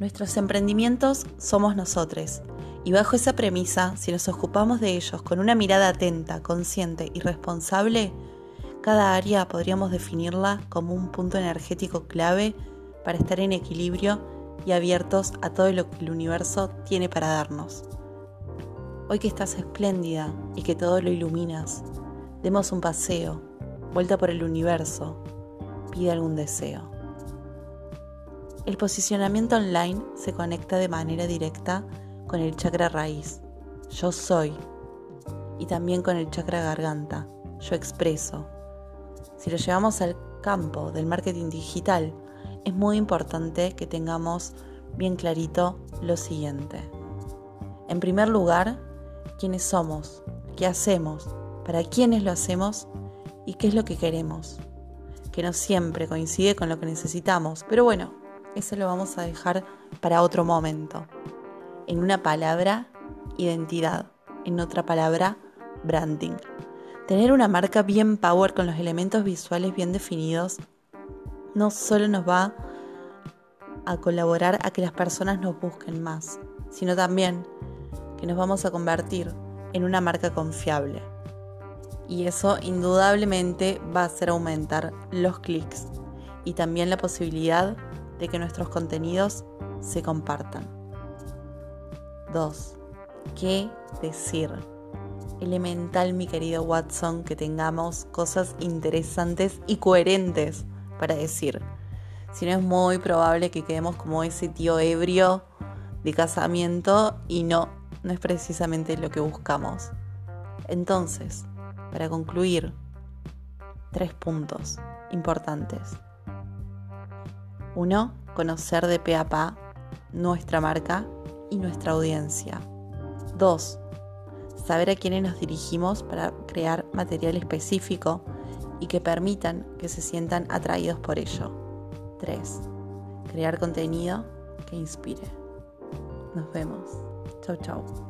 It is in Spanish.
Nuestros emprendimientos somos nosotros. Y bajo esa premisa, si nos ocupamos de ellos con una mirada atenta, consciente y responsable, cada área podríamos definirla como un punto energético clave para estar en equilibrio y abiertos a todo lo que el universo tiene para darnos. Hoy que estás espléndida y que todo lo iluminas, demos un paseo, vuelta por el universo, pide algún deseo. El posicionamiento online se conecta de manera directa con el chakra raíz, yo soy, y también con el chakra garganta, yo expreso. Si lo llevamos al campo del marketing digital, es muy importante que tengamos bien clarito lo siguiente. En primer lugar, quiénes somos, qué hacemos, para quiénes lo hacemos y qué es lo que queremos, que no siempre coincide con lo que necesitamos, pero bueno, eso lo vamos a dejar para otro momento. En una palabra, identidad. En otra palabra, branding. Tener una marca bien power con los elementos visuales bien definidos no solo nos va a colaborar a que las personas nos busquen más, sino también que nos vamos a convertir en una marca confiable. Y eso indudablemente va a hacer aumentar los clics y también la posibilidad de que nuestros contenidos se compartan. 2. ¿Qué decir? Elemental, mi querido Watson, que tengamos cosas interesantes y coherentes para decir. Si no es muy probable que quedemos como ese tío ebrio de casamiento y no, no es precisamente lo que buscamos. Entonces, para concluir, tres puntos importantes. Uno, conocer de pe a pa nuestra marca y nuestra audiencia. Dos, saber a quiénes nos dirigimos para crear material específico y que permitan que se sientan atraídos por ello. Tres, crear contenido que inspire. Nos vemos. Chau, chau.